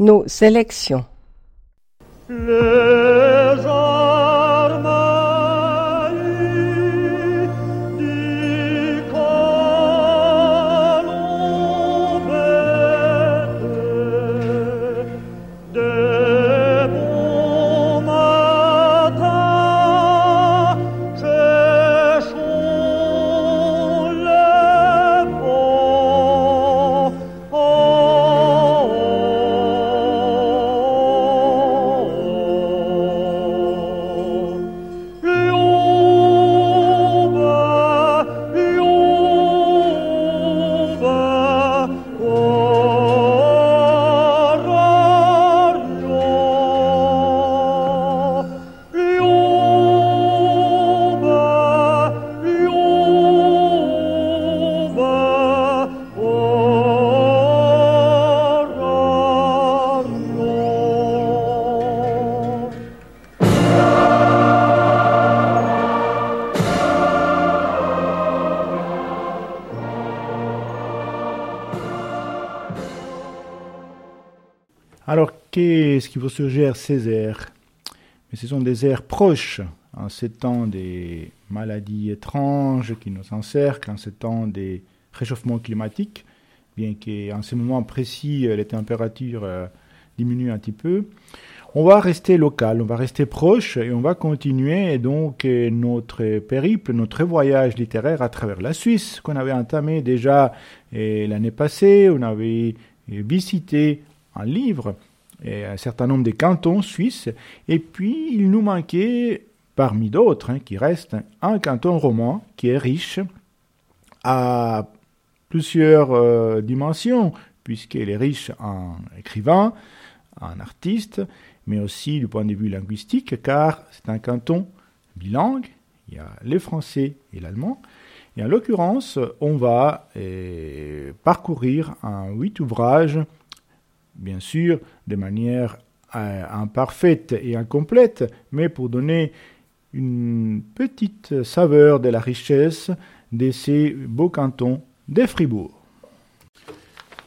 nos sélections. Vous suggère ces airs Mais ce sont des airs proches en ces temps des maladies étranges qui nous encerclent, en ces temps des réchauffements climatiques, bien qu'en ce moment précis, les températures euh, diminuent un petit peu. On va rester local, on va rester proche et on va continuer donc euh, notre périple, notre voyage littéraire à travers la Suisse qu'on avait entamé déjà euh, l'année passée. On avait visité un livre et un certain nombre de cantons suisses, et puis il nous manquait, parmi d'autres, hein, qui restent, un canton roman qui est riche à plusieurs euh, dimensions, puisqu'il est riche en écrivains, en artistes, mais aussi du point de vue linguistique, car c'est un canton bilingue, il y a le français et l'allemand, et en l'occurrence, on va euh, parcourir un huit ouvrages bien sûr de manière euh, imparfaite et incomplète, mais pour donner une petite saveur de la richesse de ces beaux cantons de Fribourg.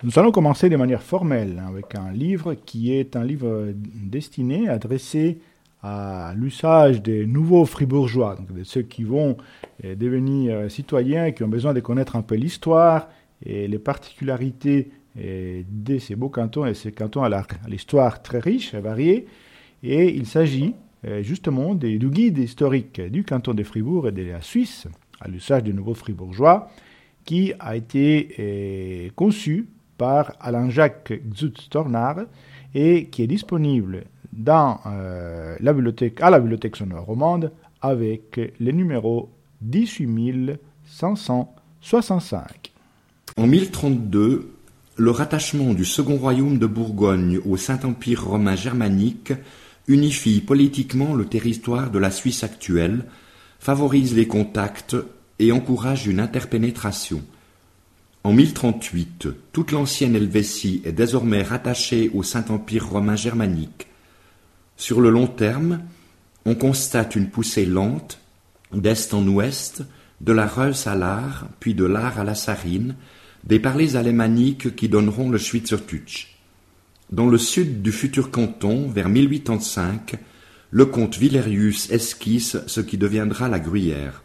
Nous allons commencer de manière formelle avec un livre qui est un livre destiné, adressé à l'usage des nouveaux fribourgeois, donc de ceux qui vont euh, devenir citoyens et qui ont besoin de connaître un peu l'histoire et les particularités et de ces beaux cantons, et ces cantons à l'histoire très riche et variée. Et il s'agit euh, justement du guide historique du canton de Fribourg et de la Suisse, à l'usage des nouveaux fribourgeois, qui a été euh, conçu par Alain-Jacques Xut-Stornard et qui est disponible euh, à la bibliothèque sonore romande avec le numéro 18565. En 1032, le rattachement du Second Royaume de Bourgogne au Saint-Empire romain germanique unifie politiquement le territoire de la Suisse actuelle, favorise les contacts et encourage une interpénétration. En 1038, toute l'ancienne Helvétie est désormais rattachée au Saint-Empire romain germanique. Sur le long terme, on constate une poussée lente, d'est en ouest, de la Reuss à l'Ar, puis de l'Ar à la Sarine, des parlers alémaniques qui donneront le Schweizerdeutsch. Dans le sud du futur canton, vers 1085, le comte Villerius esquisse ce qui deviendra la Gruyère.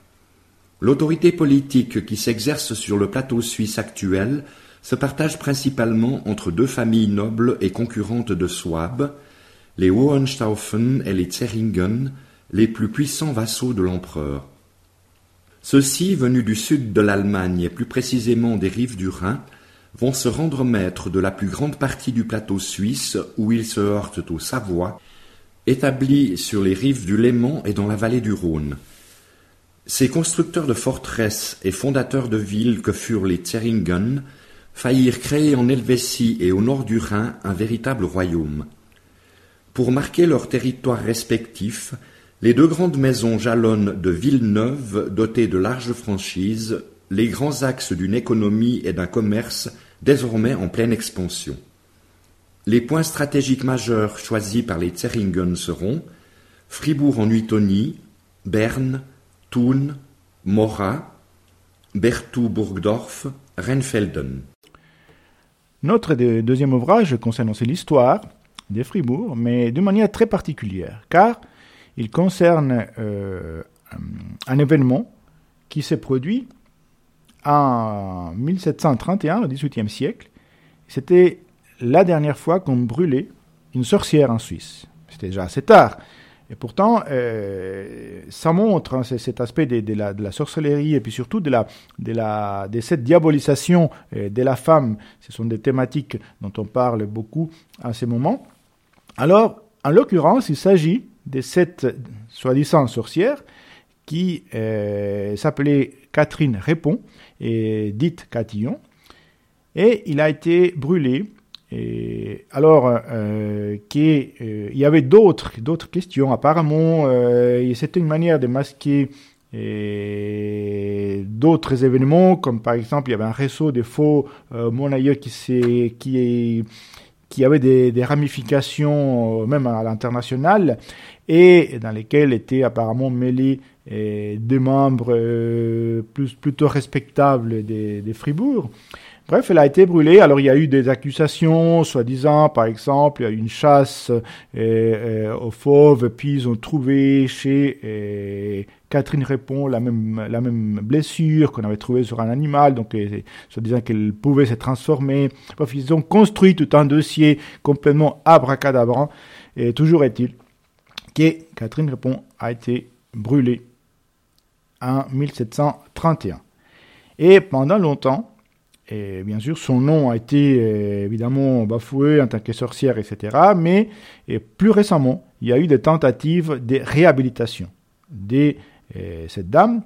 L'autorité politique qui s'exerce sur le plateau suisse actuel se partage principalement entre deux familles nobles et concurrentes de Swab, les Hohenstaufen et les Zeringen, les plus puissants vassaux de l'empereur. Ceux-ci, venus du sud de l'Allemagne et plus précisément des rives du Rhin, vont se rendre maîtres de la plus grande partie du plateau suisse où ils se heurtent aux Savoie, établis sur les rives du Léman et dans la vallée du Rhône. Ces constructeurs de forteresses et fondateurs de villes que furent les Zeringen faillirent créer en Helvétie et au nord du Rhin un véritable royaume. Pour marquer leurs territoires respectifs, les deux grandes maisons jalonnent de villes neuves dotées de larges franchises, les grands axes d'une économie et d'un commerce désormais en pleine expansion. Les points stratégiques majeurs choisis par les Zeringen seront Fribourg en Huitonie, Berne, Thun, Mora, Berthoud-Burgdorf, Rheinfelden. Notre deuxième ouvrage concerne aussi l'histoire de Fribourg, mais d'une manière très particulière, car il concerne euh, un événement qui s'est produit en 1731, au XVIIIe siècle. C'était la dernière fois qu'on brûlait une sorcière en Suisse. C'était déjà assez tard. Et pourtant, euh, ça montre hein, cet aspect de, la, sorcellerie et puis surtout de cette diabolisation euh, de la femme. Ce sont des thématiques dont on parle beaucoup à ces moments. Alors, en l'occurrence, il s'agit de cette soi-disant sorcière qui euh, s'appelait Catherine Répond, et dite Catillon, et il a été brûlé et alors, euh, euh, il y avait d'autres, questions. Apparemment, euh, c'était une manière de masquer d'autres événements, comme par exemple, il y avait un réseau de faux euh, qui, qui, qui avait des, ramifications même à l'international et dans lesquels étaient apparemment mêlés des membres plus, plutôt respectables des Fribourg. Bref, elle a été brûlée. Alors il y a eu des accusations, soi-disant, par exemple, il y a eu une chasse euh, euh, aux fauves, puis ils ont trouvé chez euh, Catherine Répond la même, la même blessure qu'on avait trouvée sur un animal, donc soi-disant qu'elle pouvait se transformer. Bref, ils ont construit tout un dossier complètement abracadabrant. Et toujours est-il que Catherine Répond a été brûlée en 1731. Et pendant longtemps, et bien sûr, son nom a été euh, évidemment bafoué en tant que sorcière, etc. Mais plus récemment, il y a eu des tentatives de réhabilitation de euh, cette dame,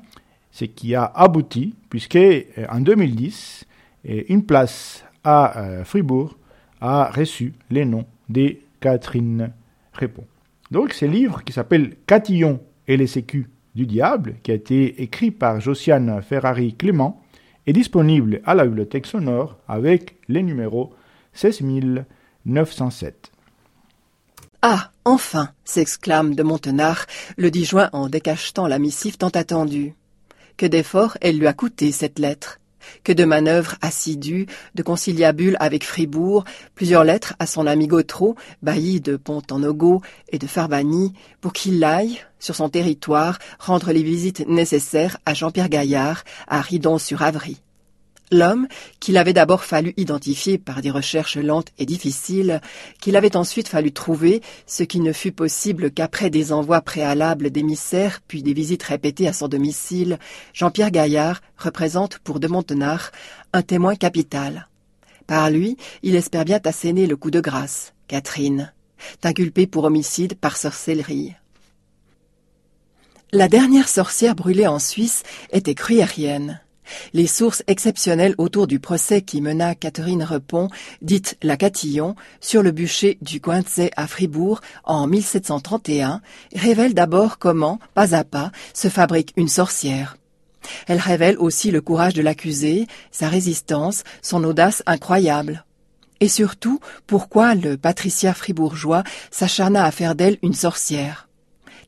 ce qui a abouti, puisque euh, en 2010, une place à Fribourg a reçu les noms de Catherine Répond. Donc, ce livre qui s'appelle Catillon et les sécus du diable, qui a été écrit par Josiane Ferrari Clément, est disponible à la bibliothèque sonore avec les numéros 16907. Ah, enfin s'exclame de Montenard le 10 juin en décachetant la missive tant attendue. Que d'efforts elle lui a coûté cette lettre que de manœuvres assidues, de conciliabules avec Fribourg, plusieurs lettres à son ami Gautreau, bailli de Pont-en-Ogo et de Farbani, pour qu'il aille, sur son territoire, rendre les visites nécessaires à Jean-Pierre Gaillard, à Ridon-sur-Avry. L'homme, qu'il avait d'abord fallu identifier par des recherches lentes et difficiles, qu'il avait ensuite fallu trouver, ce qui ne fut possible qu'après des envois préalables d'émissaires puis des visites répétées à son domicile, Jean-Pierre Gaillard représente pour de Montenard un témoin capital. Par lui, il espère bien asséner le coup de grâce, Catherine, inculpée pour homicide par sorcellerie. La dernière sorcière brûlée en Suisse était Cruyérienne. Les sources exceptionnelles autour du procès qui mena Catherine Repon, dite la Catillon, sur le bûcher du Cointzet à Fribourg en 1731, révèlent d'abord comment, pas à pas, se fabrique une sorcière. Elle révèle aussi le courage de l'accusé, sa résistance, son audace incroyable. Et surtout, pourquoi le patricien fribourgeois s'acharna à faire d'elle une sorcière?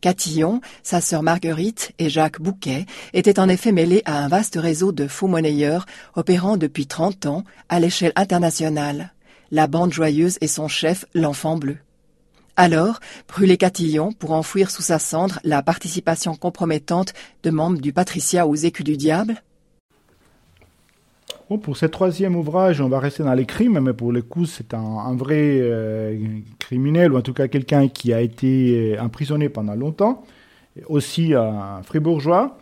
Catillon, sa sœur Marguerite et Jacques Bouquet étaient en effet mêlés à un vaste réseau de faux monnayeurs opérant depuis 30 ans à l'échelle internationale. La bande joyeuse et son chef, l'enfant bleu. Alors, brûler Catillon pour enfouir sous sa cendre la participation compromettante de membres du patriciat aux écus du diable? Pour ce troisième ouvrage, on va rester dans les crimes, mais pour le coup, c'est un, vrai euh, criminel, ou en tout cas quelqu'un qui a été euh, emprisonné pendant longtemps, aussi un fribourgeois.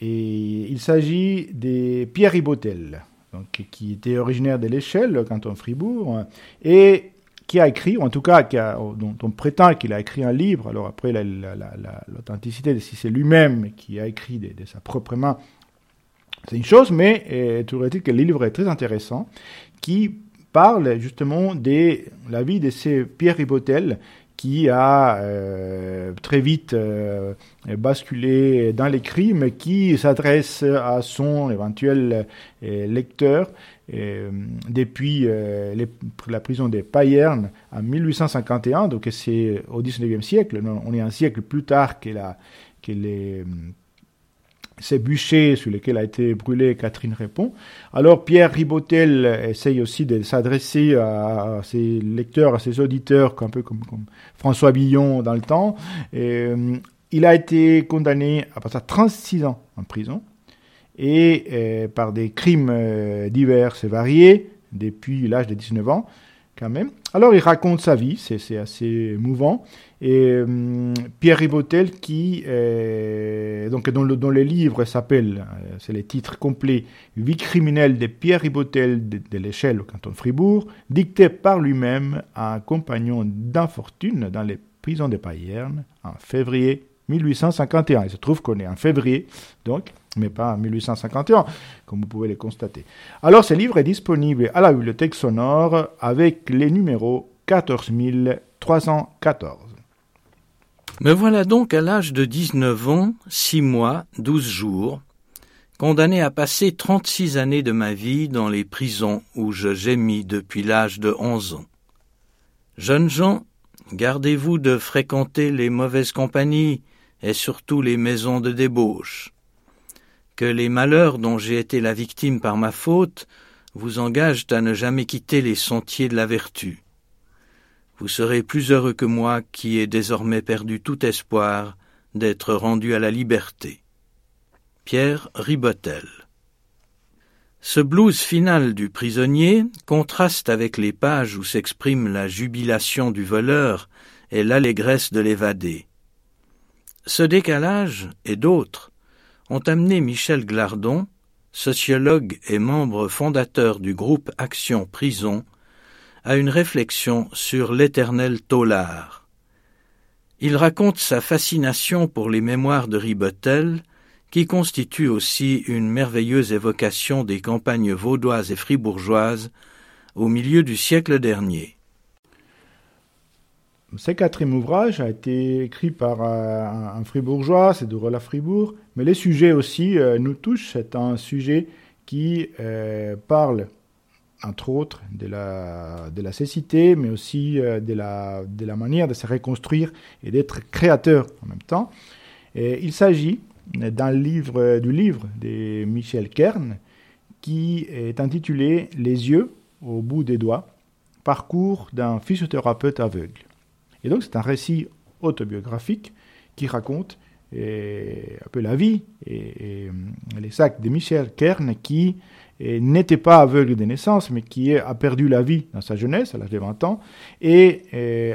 Et il s'agit de Pierre Ribotel, donc, qui était originaire de l'Échelle, le canton Fribourg, et qui a écrit, ou en tout cas dont on prétend qu'il a écrit un livre, alors après l'authenticité, si c'est lui-même qui a écrit de sa propre main c'est une chose, mais euh, toujours que le livre est très intéressant, qui parle justement de la vie de ces Pierre Ribotel, qui a euh, très vite euh, basculé dans les crimes, qui s'adresse à son éventuel euh, lecteur depuis la prison de Payerne en 1851, donc c'est au 19e siècle, on est un siècle plus tard que, la, que les ces bûchers sur lesquels a été brûlée Catherine répond. Alors Pierre Ribotel essaye aussi de s'adresser à, ses lecteurs, à ses auditeurs, un peu comme, François Billon dans le temps. Euh, il a été condamné à passer 36 ans en prison et euh, par des crimes euh, divers et variés depuis l'âge de 19 ans quand même. Alors il raconte sa vie, c'est assez mouvant. Et hum, Pierre Ribotel, qui, euh, donc dont le, les livres s'appellent, euh, c'est les titres complets, Vie criminelle de Pierre Ribotel de, l'échelle au canton de Fribourg, dicté par lui-même à un compagnon d'infortune dans les prisons de Payerne en février 1851. Il se trouve qu'on est en février, donc, mais pas en 1851, comme vous pouvez le constater. Alors, ce livre est disponible à la bibliothèque sonore avec les numéros 14314. Me voilà donc à l'âge de 19 ans, 6 mois, 12 jours, condamné à passer 36 années de ma vie dans les prisons où je gémis depuis l'âge de 11 ans. Jeunes gens, gardez-vous de fréquenter les mauvaises compagnies, et surtout les maisons de débauche. Que les malheurs dont j'ai été la victime par ma faute vous engagent à ne jamais quitter les sentiers de la vertu. Vous serez plus heureux que moi qui ai désormais perdu tout espoir d'être rendu à la liberté. Pierre Ribotel. Ce blues final du prisonnier contraste avec les pages où s'exprime la jubilation du voleur et l'allégresse de l'évadé. Ce décalage et d'autres ont amené Michel Glardon, sociologue et membre fondateur du groupe Action Prison, à une réflexion sur l'éternel taulard. Il raconte sa fascination pour les mémoires de Ribotel, qui constituent aussi une merveilleuse évocation des campagnes vaudoises et fribourgeoises au milieu du siècle dernier. Ce quatrième ouvrage a été écrit par un, fribourgeois, c'est de Rola Fribourg, mais les sujets aussi euh, nous touchent. C'est un sujet qui euh, parle, entre autres, de la, de la cécité, mais aussi de, la, de la manière de se reconstruire et d'être créateur en même temps. Et il s'agit d'un livre, du livre de Michel Kern, qui est intitulé Les yeux au bout des doigts, parcours d'un physiothérapeute aveugle. Et donc c'est un récit autobiographique qui raconte un peu la vie et, les sacs de Michel Kern qui n'était pas aveugle de naissance, mais qui a perdu la vie dans sa jeunesse, à l'âge de 20 ans, et, eh,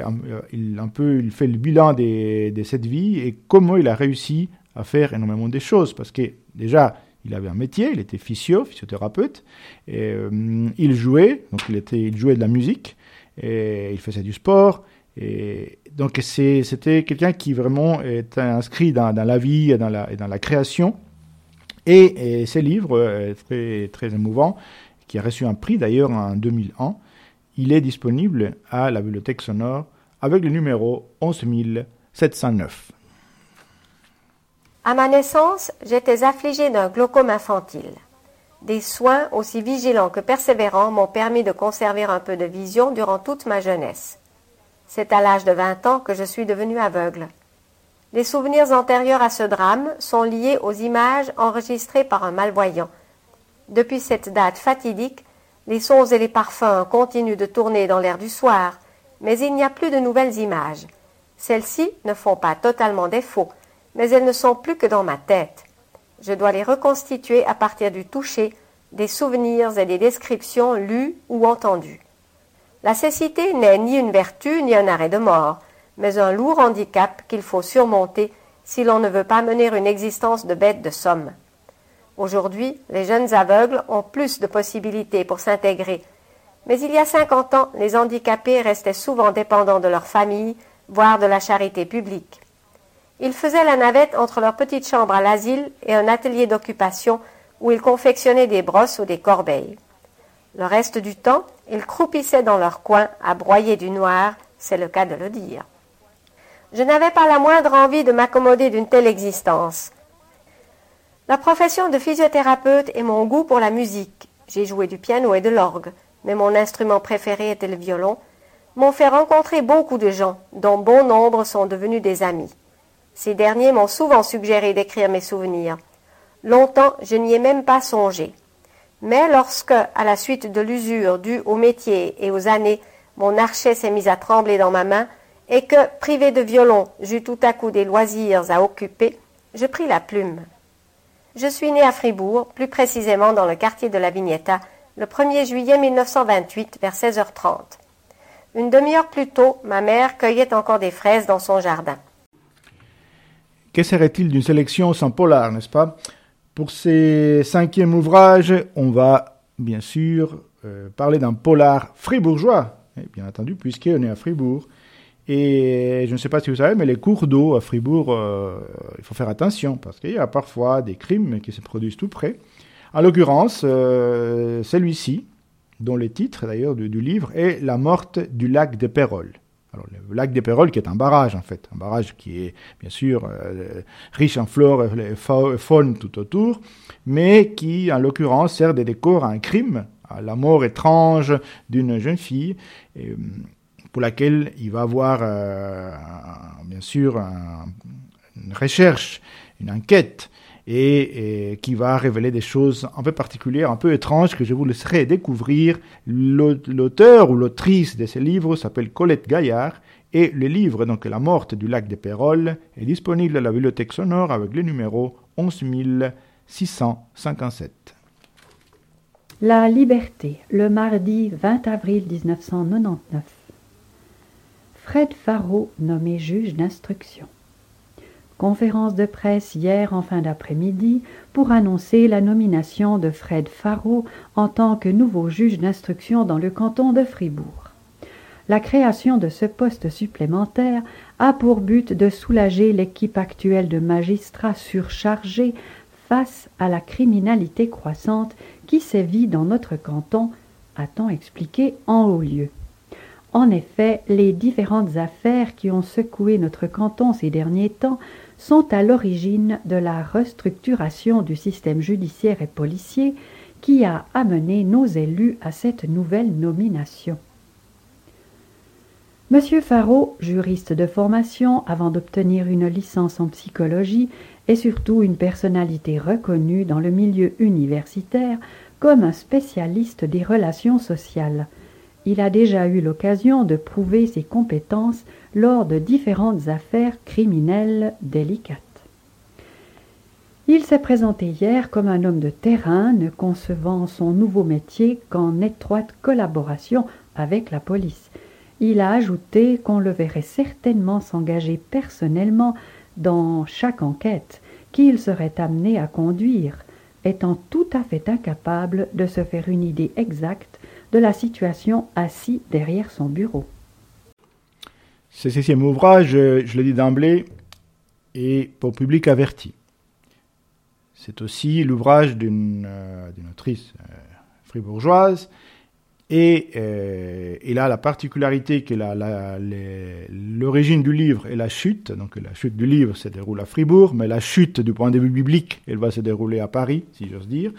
il, un peu, il fait le bilan de, cette vie et comment il a réussi à faire énormément de choses, parce que déjà, il avait un métier, il était physio, physiothérapeute, euh, il jouait, donc il, était, il jouait de la musique, et il faisait du sport, et donc c'était quelqu'un qui vraiment est inscrit dans, la vie et dans la création. Et, ces livres, euh, très, émouvants, qui a reçu un prix d'ailleurs en 2001, il est disponible à la bibliothèque sonore avec le numéro 11709. À ma naissance, j'étais affligé d'un glaucome infantile. Des soins aussi vigilants que persévérants m'ont permis de conserver un peu de vision durant toute ma jeunesse. C'est à l'âge de vingt ans que je suis devenu aveugle. Les souvenirs antérieurs à ce drame sont liés aux images enregistrées par un malvoyant. Depuis cette date fatidique, les sons et les parfums continuent de tourner dans l'air du soir, mais il n'y a plus de nouvelles images. Celles-ci ne font pas totalement défaut, mais elles ne sont plus que dans ma tête. Je dois les reconstituer à partir du toucher, des souvenirs et des descriptions lues ou entendues. La cécité n'est ni une vertu ni un arrêt de mort, mais un lourd handicap qu'il faut surmonter si l'on ne veut pas mener une existence de bête de somme. Aujourd'hui, les jeunes aveugles ont plus de possibilités pour s'intégrer, mais il y a cinquante ans, les handicapés restaient souvent dépendants de leur famille, voire de la charité publique. Ils faisaient la navette entre leur petite chambre à l'asile et un atelier d'occupation où ils confectionnaient des brosses ou des corbeilles. Le reste du temps, ils croupissaient dans leur coin à broyer du noir, c'est le cas de le dire. Je n'avais pas la moindre envie de m'accommoder d'une telle existence. La profession de physiothérapeute et mon goût pour la musique, j'ai joué du piano et de l'orgue, mais mon instrument préféré était le violon, m'ont fait rencontrer beaucoup de gens, dont bon nombre sont devenus des amis. Ces derniers m'ont souvent suggéré d'écrire mes souvenirs. Longtemps, je n'y ai même pas songé. Mais lorsque, à la suite de l'usure due au métier et aux années, mon archet s'est mis à trembler dans ma main, et que, privé de violon, j'eus tout à coup des loisirs à occuper, je pris la plume. Je suis né à Fribourg, plus précisément dans le quartier de la Vignetta, le 1er juillet 1928 vers 16h30. Une demi-heure plus tôt, ma mère cueillait encore des fraises dans son jardin. Que serait-il d'une sélection sans polar, n'est-ce pas? Pour ces cinquième ouvrage, on va bien sûr euh, parler d'un polar fribourgeois, bien entendu, puisqu'on est à Fribourg. Et je ne sais pas si vous savez, mais les cours d'eau à Fribourg, euh, il faut faire attention parce qu'il y a parfois des crimes qui se produisent tout près. En l'occurrence, euh, celui-ci, dont le titre d'ailleurs du, livre est La morte du lac des Péroles. Alors, le lac des Péroles qui est un barrage en fait, un barrage qui est bien sûr euh, riche en flore et faune tout autour, mais qui en l'occurrence sert de décor à un crime, à la mort étrange d'une jeune fille. Et, pour laquelle il va avoir euh, bien sûr une recherche, une enquête, et, qui va révéler des choses un peu particulières, un peu étranges, que je vous laisserai découvrir. L'auteur ou l'autrice de ce livre s'appelle Colette Gaillard, et le livre, donc La morte du lac des Péroles, est disponible à la bibliothèque sonore avec le numéro 11657. La liberté, le mardi 20 avril 1999. Fred Faro nommé juge d'instruction. Conférence de presse hier en fin d'après-midi pour annoncer la nomination de Fred Faro en tant que nouveau juge d'instruction dans le canton de Fribourg. La création de ce poste supplémentaire a pour but de soulager l'équipe actuelle de magistrats surchargés face à la criminalité croissante qui sévit dans notre canton, a-t-on expliqué en haut lieu. En effet, les différentes affaires qui ont secoué notre canton ces derniers temps sont à l'origine de la restructuration du système judiciaire et policier qui a amené nos élus à cette nouvelle nomination. Monsieur Faro, juriste de formation avant d'obtenir une licence en psychologie, est surtout une personnalité reconnue dans le milieu universitaire comme un spécialiste des relations sociales il a déjà eu l'occasion de prouver ses compétences lors de différentes affaires criminelles délicates. Il s'est présenté hier comme un homme de terrain, ne concevant son nouveau métier qu'en étroite collaboration avec la police. Il a ajouté qu'on le verrait certainement s'engager personnellement dans chaque enquête qu'il serait amené à conduire, étant tout à fait incapable de se faire une idée exacte de la situation assis derrière son bureau. Ce sixième ouvrage, je l'ai dit d'emblée, est pour public averti. C'est aussi l'ouvrage d'une euh, autrice euh, fribourgeoise et euh, il a la particularité que l'origine du livre est la chute. Donc la chute du livre se déroule à Fribourg, mais la chute du point de vue biblique, elle va se dérouler à Paris, si j'ose dire.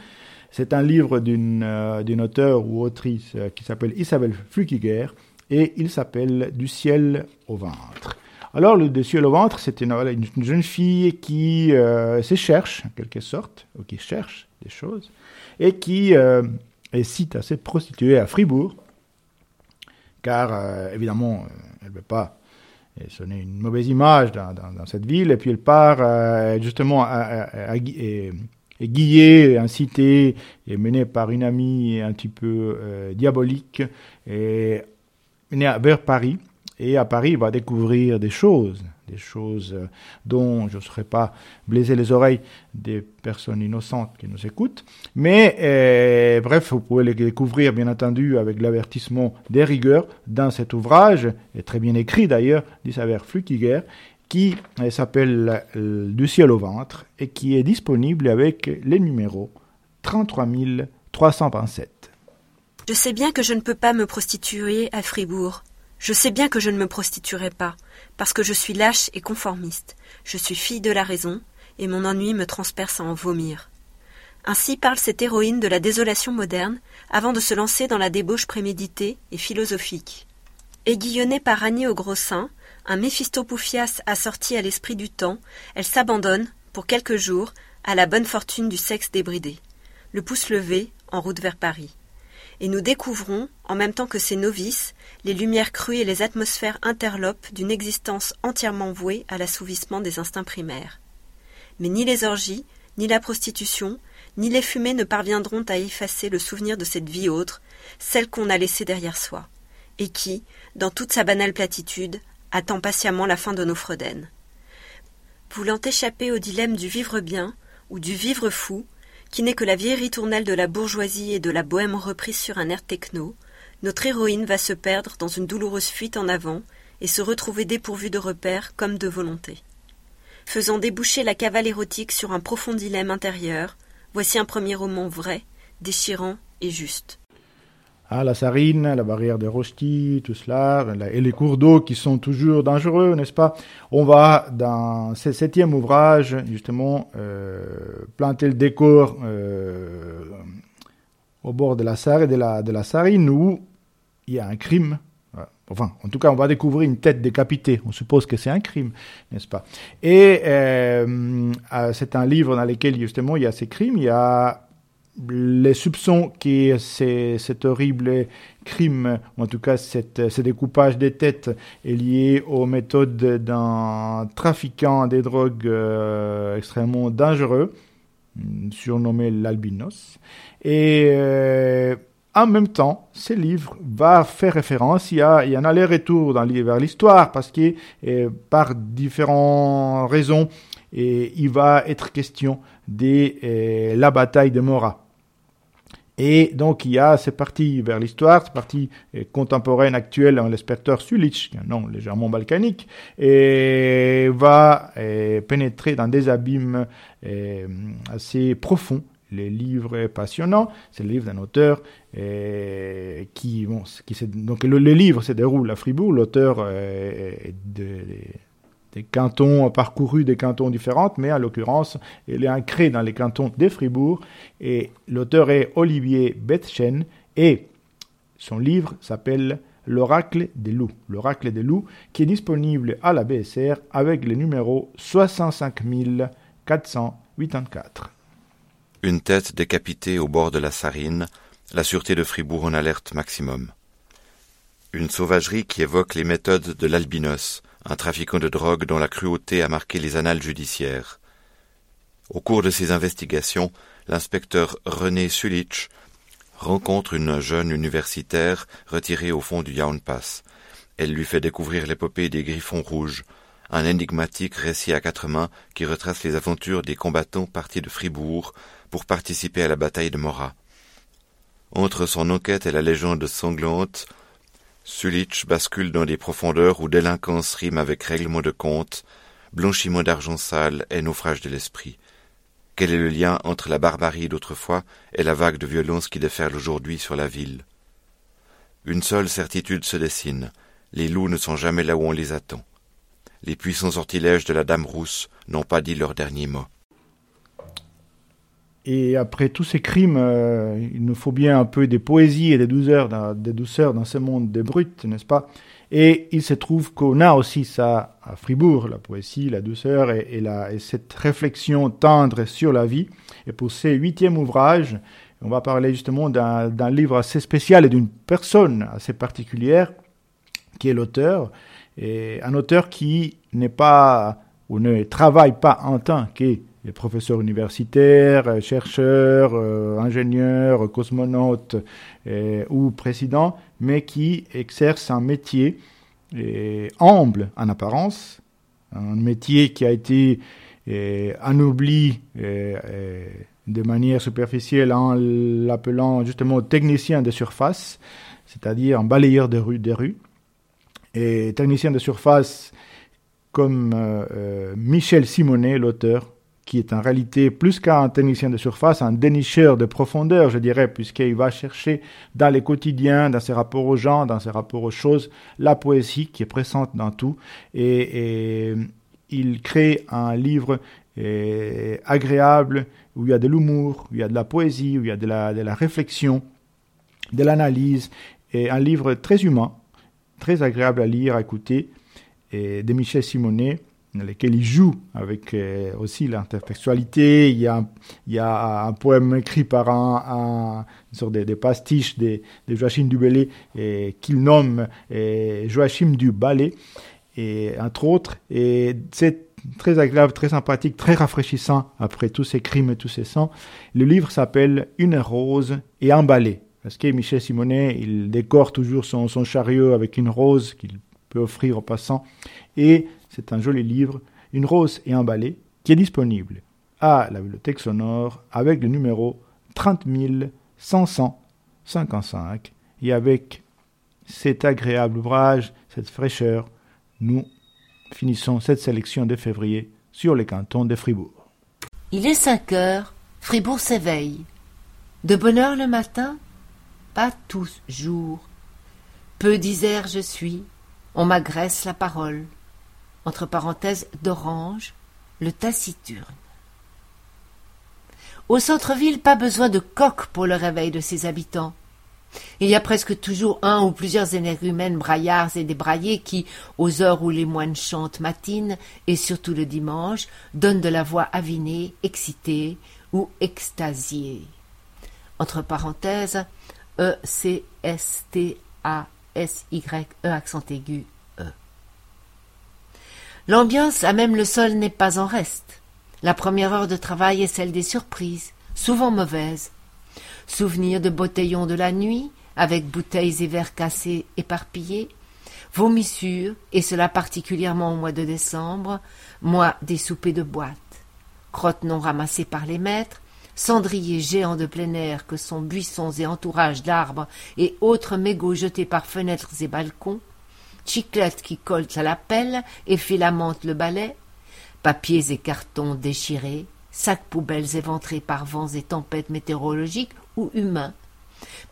C'est un livre d'une euh, auteure ou autrice euh, qui s'appelle Isabelle Flukiger et il s'appelle Du ciel au ventre. Alors, le Du ciel au ventre, c'est une, jeune fille qui euh, se cherche, en quelque sorte, ou qui cherche des choses, et qui est site à cette prostituée à Fribourg, car évidemment, elle ne veut pas sonner une mauvaise image dans, cette ville, et puis elle part justement à, guillé, incité et mené par une amie un petit peu euh, diabolique, et vers Paris. Et à Paris, il va découvrir des choses, des choses euh, dont je ne saurais pas blaiser les oreilles des personnes innocentes qui nous écoutent. Mais euh, bref, vous pouvez les découvrir, bien entendu, avec l'avertissement des rigueurs dans cet ouvrage, et très bien écrit d'ailleurs, d'Isabelle Flukiger, qui euh, s'appelle euh, Du ciel au ventre et qui est disponible avec les numéros 33 327. Je sais bien que je ne peux pas me prostituer à Fribourg. Je sais bien que je ne me prostituerai pas, parce que je suis lâche et conformiste. Je suis fille de la raison, et mon ennui me transperce à en vomir. Ainsi parle cette héroïne de la désolation moderne, avant de se lancer dans la débauche préméditée et philosophique. Aiguillonnée par Annie au gros sein, un Méphisto Poufias assorti à l'esprit du temps, elle s'abandonne, pour quelques jours, à la bonne fortune du sexe débridé, le pouce levé, en route vers Paris. Et nous découvrons, en même temps que ces novices, les lumières crues et les atmosphères interlopes d'une existence entièrement vouée à l'assouvissement des instincts primaires. Mais ni les orgies, ni la prostitution, ni les fumées ne parviendront à effacer le souvenir de cette vie autre, celle qu'on a laissée derrière soi, et qui, dans toute sa banale platitude, attend patiemment la fin de nos Freuden. Voulant échapper au dilemme du vivre bien ou du vivre fou, qui n'est que la vieille ritournelle de la bourgeoisie et de la bohème reprise sur un air techno, notre héroïne va se perdre dans une douloureuse fuite en avant et se retrouver dépourvue de repères comme de volonté. Faisant déboucher la cavale érotique sur un profond dilemme intérieur, voici un premier roman vrai, déchirant et juste. Ah, la sarine, la barrière des Rosti, tout cela, et les cours d'eau qui sont toujours dangereux, n'est-ce pas? On va, dans ce septième ouvrage, justement, euh, planter le décor euh, au bord de de, la, de la sarine où il y a un crime. Enfin, en tout cas, on va découvrir une tête décapitée. On suppose que c'est un crime, n'est-ce pas? Et euh, c'est un livre dans lequel, justement, il y a ces crimes. Il y a les soupçons que cet horrible crime, ou en tout cas cette, ce découpage des têtes, est lié aux méthodes d'un trafiquant des drogues euh, extrêmement dangereux, surnommé l'albinos. Et euh, en même temps, ce livre va faire référence, il y a, il y a un aller-retour vers l'histoire, parce que euh, par différentes raisons, il va être question de la bataille de Morat. Et donc, il y a ces parties vers l'histoire, ces parties euh, contemporaines, actuelles, en l'inspecteur Sulich, un nom légèrement balkanique, et va euh, pénétrer dans des abîmes euh, assez profonds. Les livres passionnants, c'est le livre d'un auteur qui, bon, qui donc le, livre se déroule à Fribourg, l'auteur est de, des cantons parcourus des cantons différents, mais en l'occurrence, il est ancré dans les cantons de Fribourg. Et l'auteur est Olivier Betchen et son livre s'appelle L'oracle des loups. L'oracle des loups qui est disponible à la BSR avec le numéro 65 484. Une tête décapitée au bord de la Sarine, la sûreté de Fribourg en alerte maximum. Une sauvagerie qui évoque les méthodes de l'albinos, un trafiquant de drogue dont la cruauté a marqué les annales judiciaires. Au cours de ses investigations, l'inspecteur René Sulich rencontre une jeune universitaire retirée au fond du Yaun Pass. Elle lui fait découvrir l'épopée des Griffons Rouges, un énigmatique récit à quatre mains qui retrace les aventures des combattants partis de Fribourg pour participer à la bataille de Morat. Entre son enquête et la légende sanglante, Sulich bascule dans des profondeurs où délinquance rime avec règlement de compte, blanchiment d'argent sale et naufrage de l'esprit. Quel est le lien entre la barbarie d'autrefois et la vague de violence qui déferle aujourd'hui sur la ville? Une seule certitude se dessine, les loups ne sont jamais là où on les attend. Les puissants sortilèges de la Dame Rousse n'ont pas dit leur dernier mot. Et après tous ces crimes, euh, il nous faut bien un peu de poésie et de douceur dans, des douceurs dans ce monde des brutes, n'est-ce pas? Et il se trouve qu'on a aussi ça à Fribourg, la poésie, la douceur et, cette réflexion tendre sur la vie. Et pour ce huitième ouvrage, on va parler justement d'un livre assez spécial et d'une personne assez particulière, qui est l'auteur. Et un auteur qui n'est pas, ou ne travaille pas en tant que les professeurs universitaires, euh, chercheurs, euh, ingénieurs, cosmonautes euh, ou présidents, mais qui exercent un métier humble en apparence, un métier qui a été anobli de manière superficielle en l'appelant justement technicien de surface, c'est-à-dire un balayeur de rue, des rues. Et technicien de surface comme Michel Simonet, l'auteur, qui est en réalité plus qu'un technicien de surface, un dénicheur de profondeur, je dirais, puisqu'il va chercher dans les quotidiens, dans ses rapports aux gens, dans ses rapports aux choses, la poésie qui est présente dans tout. Et, il crée un livre eh, agréable où il y a de l'humour, où il y a de la poésie, où il y a de la, de la réflexion, de l'analyse, et un livre très humain, très agréable à lire, à écouter, et de Michel Simonet dans lesquels il joue avec euh, aussi l'intertextualité. Il y, a, il y a un poème écrit par un, un une sorte de, pastiche de, Joachim du Bellay qu'il nomme euh, Joachim du Ballet, et entre autres. Et c'est très agréable, très sympathique, très rafraîchissant après tous ces crimes et tous ces sangs. Le livre s'appelle Une rose et un balai. Parce que Michel Simonet, il décore toujours son, son chariot avec une rose qu'il peut offrir aux passants. Et c'est un joli livre, Une rose et un balai, qui est disponible à la bibliothèque sonore avec le numéro 30 555. Et avec cet agréable ouvrage, cette fraîcheur, nous finissons cette sélection de février sur les cantons de Fribourg. Il est 5 heures, Fribourg s'éveille. De bonne heure le matin? Pas tous jours. Peu disert je suis, on m'agresse la parole. Entre parenthèses d'orange, le taciturne. Au centre-ville, pas besoin de coq pour le réveil de ses habitants. Il y a presque toujours un ou plusieurs énergumènes braillards et débraillés qui, aux heures où les moines chantent matines, et surtout le dimanche, donnent de la voix avinée, excitée ou extasiée. Entre parenthèses, E-C-S-T-A-S-Y-E accent aigu E. L'ambiance, à même le sol, n'est pas en reste. La première heure de travail est celle des surprises, souvent mauvaises, Souvenirs de botellons de la nuit, avec bouteilles et verres cassés éparpillés, vomissures, et cela particulièrement au mois de décembre, mois des soupers de boîte, crottes non ramassées par les maîtres, cendriers géants de plein air que sont buissons et entourages d'arbres et autres mégots jetés par fenêtres et balcons, chiclettes qui collent à la pelle et filamentent le balai, papiers et cartons déchirés, sacs poubelles éventrés par vents et tempêtes météorologiques ou humains,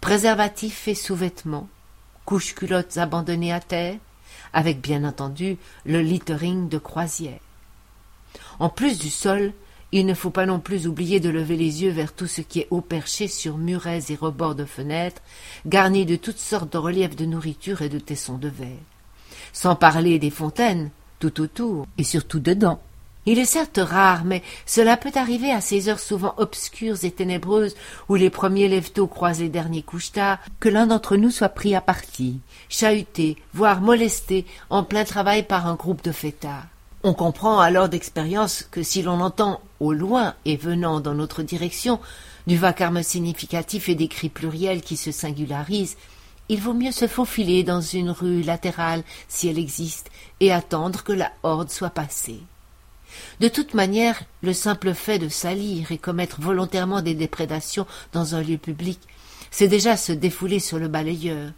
préservatifs et sous-vêtements, couches culottes abandonnées à terre, avec bien entendu le littering de croisière. En plus du sol, il ne faut pas non plus oublier de lever les yeux vers tout ce qui est haut perché sur murets et rebords de fenêtres, garnis de toutes sortes de reliefs de nourriture et de tessons de verre. Sans parler des fontaines, tout autour et surtout dedans. Il est certes rare, mais cela peut arriver à ces heures souvent obscures et ténébreuses où les premiers lève-tôt croisent les derniers couches tard, que l'un d'entre nous soit pris à partie, chahuté, voire molesté en plein travail par un groupe de fêtards. On comprend alors d'expérience que si l'on entend au loin et venant dans notre direction du vacarme significatif et des cris pluriels qui se singularisent, il vaut mieux se faufiler dans une rue latérale si elle existe et attendre que la horde soit passée. De toute manière, le simple fait de salir et commettre volontairement des déprédations dans un lieu public, c'est déjà se défouler sur le balayeur,